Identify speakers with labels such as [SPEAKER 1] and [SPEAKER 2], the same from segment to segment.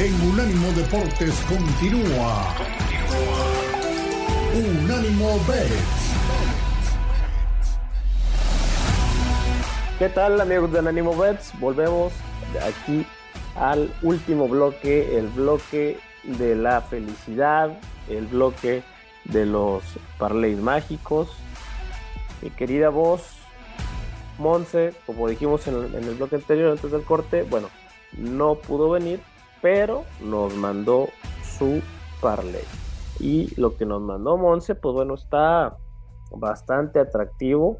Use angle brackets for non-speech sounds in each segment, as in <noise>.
[SPEAKER 1] en Unánimo Deportes continúa. Unánimo Bets.
[SPEAKER 2] ¿Qué tal amigos de Unánimo Bets? Volvemos aquí al último bloque, el bloque de la felicidad, el bloque de los parlays mágicos. Mi querida voz, Monse, como dijimos en el, en el bloque anterior, antes del corte, bueno, no pudo venir, pero nos mandó su parlay. Y lo que nos mandó Monse, pues bueno, está bastante atractivo.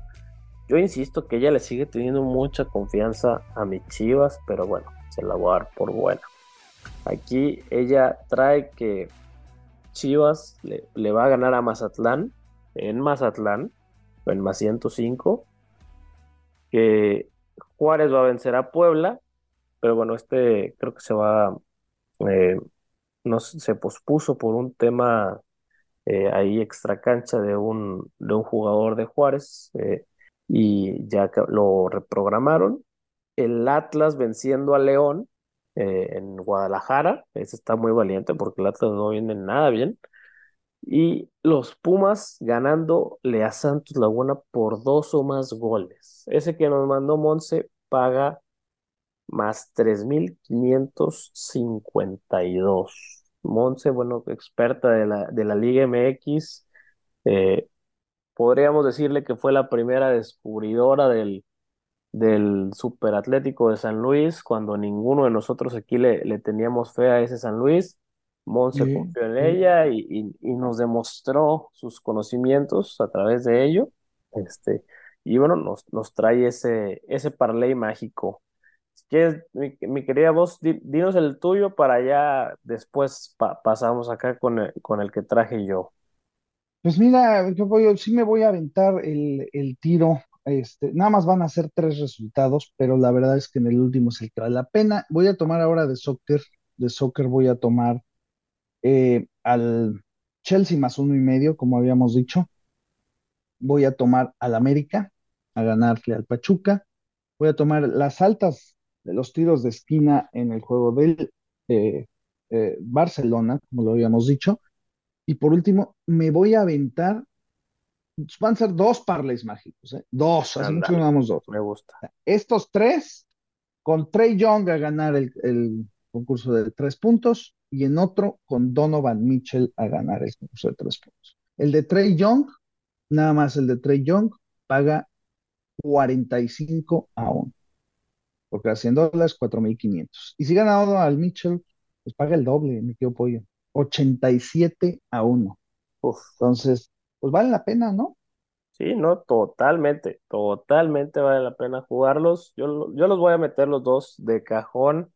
[SPEAKER 2] Yo insisto que ella le sigue teniendo mucha confianza a mis chivas, pero bueno, se la voy a dar por buena. Aquí ella trae que Chivas le, va a ganar a Mazatlán, en Mazatlán, en más 105, que Juárez va a vencer a Puebla, pero bueno, este creo que se va, eh, no se pospuso por un tema eh, ahí extra cancha de un, de un jugador de Juárez eh, y ya lo reprogramaron. El Atlas venciendo a León en Guadalajara, ese está muy valiente porque el Atlas no viene nada bien. Y los Pumas ganándole a Santos Laguna por dos o más goles. Ese que nos mandó Monse paga más 3.552. Monse, bueno, experta de la, de la Liga MX, eh, podríamos decirle que fue la primera descubridora del, del Superatlético de San Luis, cuando ninguno de nosotros aquí le, le teníamos fe a ese San Luis. Monse
[SPEAKER 3] Sí,
[SPEAKER 2] confió en
[SPEAKER 3] sí.
[SPEAKER 2] ella y, y- y nos demostró sus conocimientos a través de ello. Este, y bueno, nos, nos trae ese, ese parlay mágico. Quieres, mi, mi querida voz, di- dinos el tuyo para ya después pa- pasamos acá con el, con el que traje yo.
[SPEAKER 3] Pues mira, yo sí me voy a aventar el, el tiro. Este, nada más van a ser tres resultados, pero la verdad es que en el último es el que vale la pena. Voy a tomar ahora de soccer. De soccer voy a tomar eh, al Chelsea más uno y medio, como habíamos dicho. Voy a tomar al América a ganarle al Pachuca. Voy a tomar las altas los tiros de esquina en el juego del eh, eh, Barcelona, como lo habíamos dicho. Y por último, me voy a aventar. Van a ser dos parlays mágicos, ¿eh? Dos, hace mucho no dos.
[SPEAKER 2] me gusta.
[SPEAKER 3] Estos tres, con Trey Young a ganar el, el concurso de tres puntos, y en otro con Donovan Mitchell a ganar el concurso de tres puntos. El de Trey Young, nada más el de Trey Young, paga 45 a 1, porque a 100 dólares, 4.500. Y si gana al Mitchell, pues paga el doble, mi querido pollo, 87 a 1.
[SPEAKER 2] Uf.
[SPEAKER 3] Entonces, pues vale la pena, ¿no?
[SPEAKER 2] Sí, no, totalmente, totalmente vale la pena jugarlos. Yo, yo los voy a meter los dos de cajón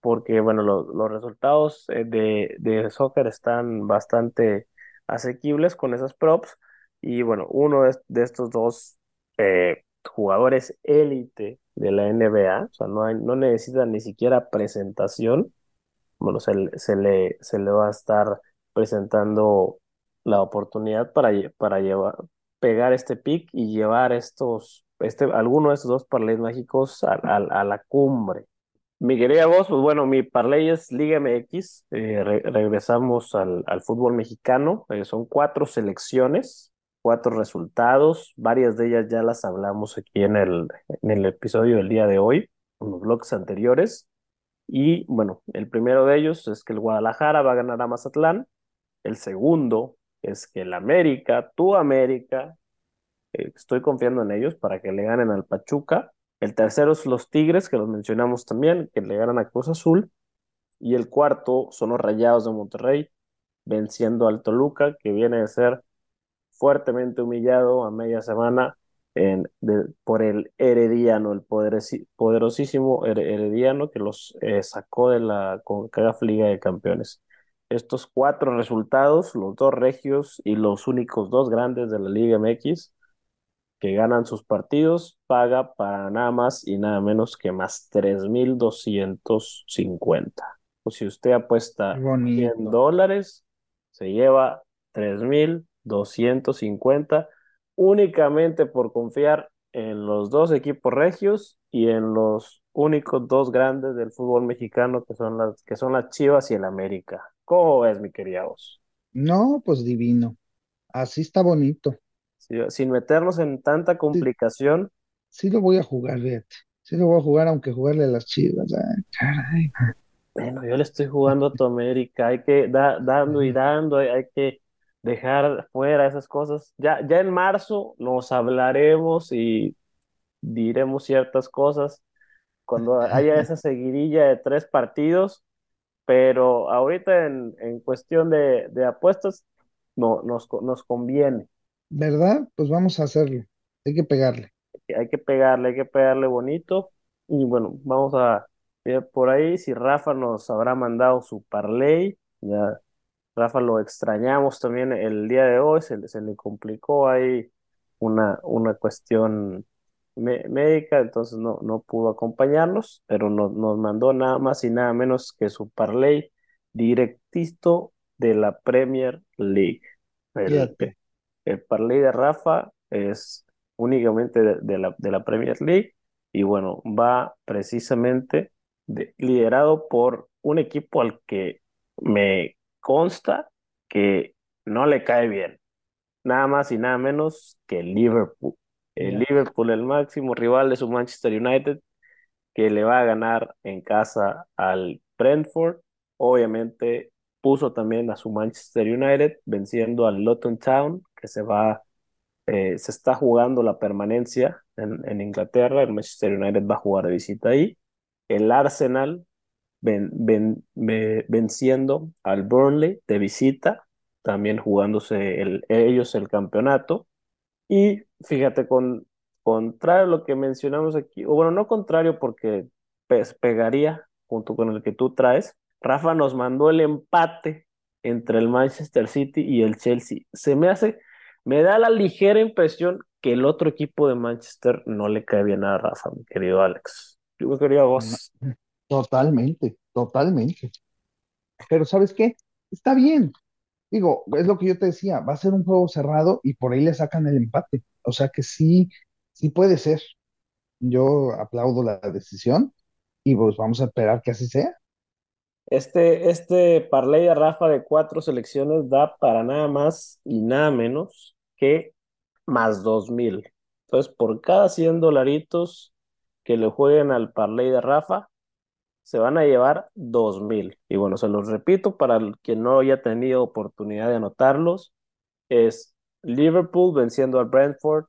[SPEAKER 2] porque, bueno, lo- los resultados eh, de, de soccer están bastante asequibles con esas props. Y bueno, uno de, de estos dos eh, jugadores élite de la NBA, o sea, no hay, no necesitan ni siquiera presentación. Bueno, se, le- se le, se le va a estar presentando la oportunidad para, para llevar, pegar este pick y llevar estos, este, alguno de estos dos parlays mágicos a, a- la cumbre. Mi querida voz, pues bueno, mi parlay es Liga MX. eh, re- regresamos al, al fútbol mexicano. eh, son cuatro selecciones, cuatro resultados. Varias de ellas ya las hablamos aquí en el, en el episodio del día de hoy, en los bloques anteriores. Y bueno, el primero de ellos es que el Guadalajara va a ganar a Mazatlán. El segundo es que el América, tu América, eh, estoy confiando en ellos para que le ganen al Pachuca. El tercero es los Tigres, que los mencionamos también, que le ganan a Cruz Azul. Y el cuarto son los Rayados de Monterrey, venciendo al Toluca, que viene de ser fuertemente humillado a media semana en- de- por el Herediano, el poderesi- poderosísimo Her- Herediano que los eh, sacó de la CONCACAF Liga de Campeones. Estos cuatro resultados, los dos regios y los únicos dos grandes de la Liga MX, que ganan sus partidos, paga para nada más y nada menos que más 3.250. O si usted apuesta
[SPEAKER 3] Qué
[SPEAKER 2] 100
[SPEAKER 3] bonito.
[SPEAKER 2] dólares, se lleva 3.250 únicamente por confiar en los dos equipos regios y en los únicos dos grandes del fútbol mexicano que son las, que son las Chivas y el América. ¿Cómo ves, mi querida voz?
[SPEAKER 3] No, pues divino. Así está bonito.
[SPEAKER 2] sin meternos en tanta complicación.
[SPEAKER 3] Sí, lo voy a jugar, fíjate. Sí lo voy a jugar, aunque jugarle a las Chivas.
[SPEAKER 2] Bueno, yo le estoy jugando a tu América. Hay que dar dando y dando, hay, que dejar fuera esas cosas. Ya, ya en marzo nos hablaremos y diremos ciertas cosas cuando haya <laughs> esa seguidilla de tres partidos, pero ahorita en, en cuestión de, de apuestas no, nos, nos conviene.
[SPEAKER 3] ¿Verdad? Pues vamos a hacerlo. Hay que pegarle.
[SPEAKER 2] Hay que pegarle, hay que pegarle bonito. Y bueno, vamos a ver por ahí si Rafa nos habrá mandado su parlay. Ya, Rafa lo extrañamos también el día de hoy, se, se le complicó ahí una, una cuestión médica, entonces no, no pudo acompañarnos, pero nos mandó nada más y nada menos que su parlay directito de la Premier League. El, el parlay de Rafa es únicamente de, la, de la Premier League y bueno, va precisamente liderado por un equipo al que me consta que no le cae bien, nada más y nada menos que el Liverpool. El Liverpool, el máximo rival de su Manchester United, que le va a ganar en casa al Brentford. Obviamente puso también a su Manchester United venciendo al Luton Town, que se va, eh, se está jugando la permanencia en, en, Inglaterra. El Manchester United va a jugar de visita ahí. El Arsenal venciendo al Burnley de visita, también jugándose el, ellos el campeonato. Y fíjate, con, contrario a lo que mencionamos aquí, o bueno, no contrario porque pues, pegaría junto con el que tú traes, Rafa nos mandó el empate entre el Manchester City y el Chelsea. Se me hace, me da la ligera impresión que el otro equipo de Manchester no le cae bien a Rafa, mi querido Alex. Yo quería vos.
[SPEAKER 3] Totalmente, totalmente. Pero ¿sabes qué? Está bien. Digo, es lo que yo te decía, va a ser un juego cerrado y por ahí le sacan el empate. O sea que sí, sí puede ser. Yo aplaudo la decisión y pues vamos a esperar que así sea.
[SPEAKER 2] Este, este parlay de Rafa de cuatro selecciones da para nada más y nada menos que más dos mil. Entonces, por cada 100 dolaritos que le jueguen al parlay de Rafa, se van a llevar dos mil. Y bueno, se los repito para el que no haya tenido oportunidad de anotarlos, es Liverpool venciendo al Brentford,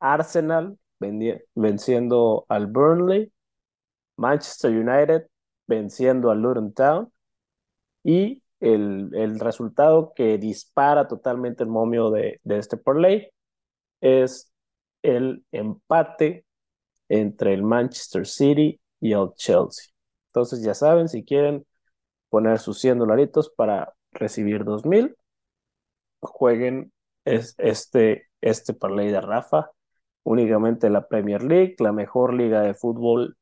[SPEAKER 2] Arsenal venciendo al Burnley, Manchester United venciendo al Luton Town y el, el, resultado que dispara totalmente el momio de, de este parlay es el empate entre el Manchester City y el Chelsea. Entonces ya saben, si quieren poner sus 100 dolaritos para recibir 2000, jueguen es, este, este parlay de Rafa, únicamente la Premier League, la mejor liga de fútbol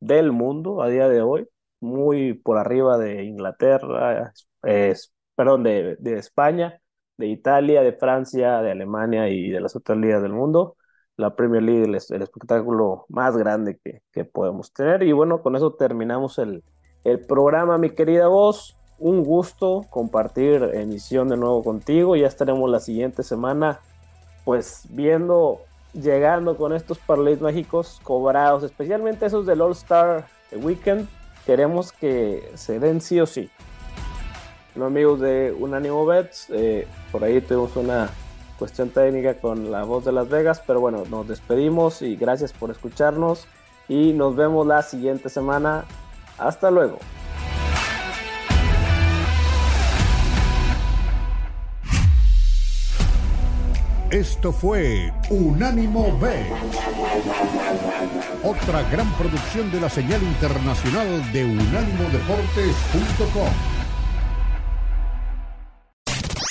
[SPEAKER 2] del mundo a día de hoy, muy por arriba de Inglaterra, perdón, de España, de Italia, de Francia, de Alemania y de las otras ligas del mundo la Premier League, el, el espectáculo más grande que, que, podemos tener. Y bueno, con eso terminamos el, el programa, mi querida voz. Un gusto compartir emisión de nuevo contigo. Ya estaremos la siguiente semana, pues viendo, llegando con estos parlays mágicos cobrados, especialmente esos del All Star Weekend. Queremos que se den sí o sí. No, amigos de Unánimo Bets, eh, por ahí tuvimos una cuestión técnica con la voz de Las Vegas, pero bueno, nos despedimos y gracias por escucharnos y nos vemos la siguiente semana. Hasta luego.
[SPEAKER 1] Esto fue Unánimo B, otra gran producción de la señal internacional de unánimodeportes.com.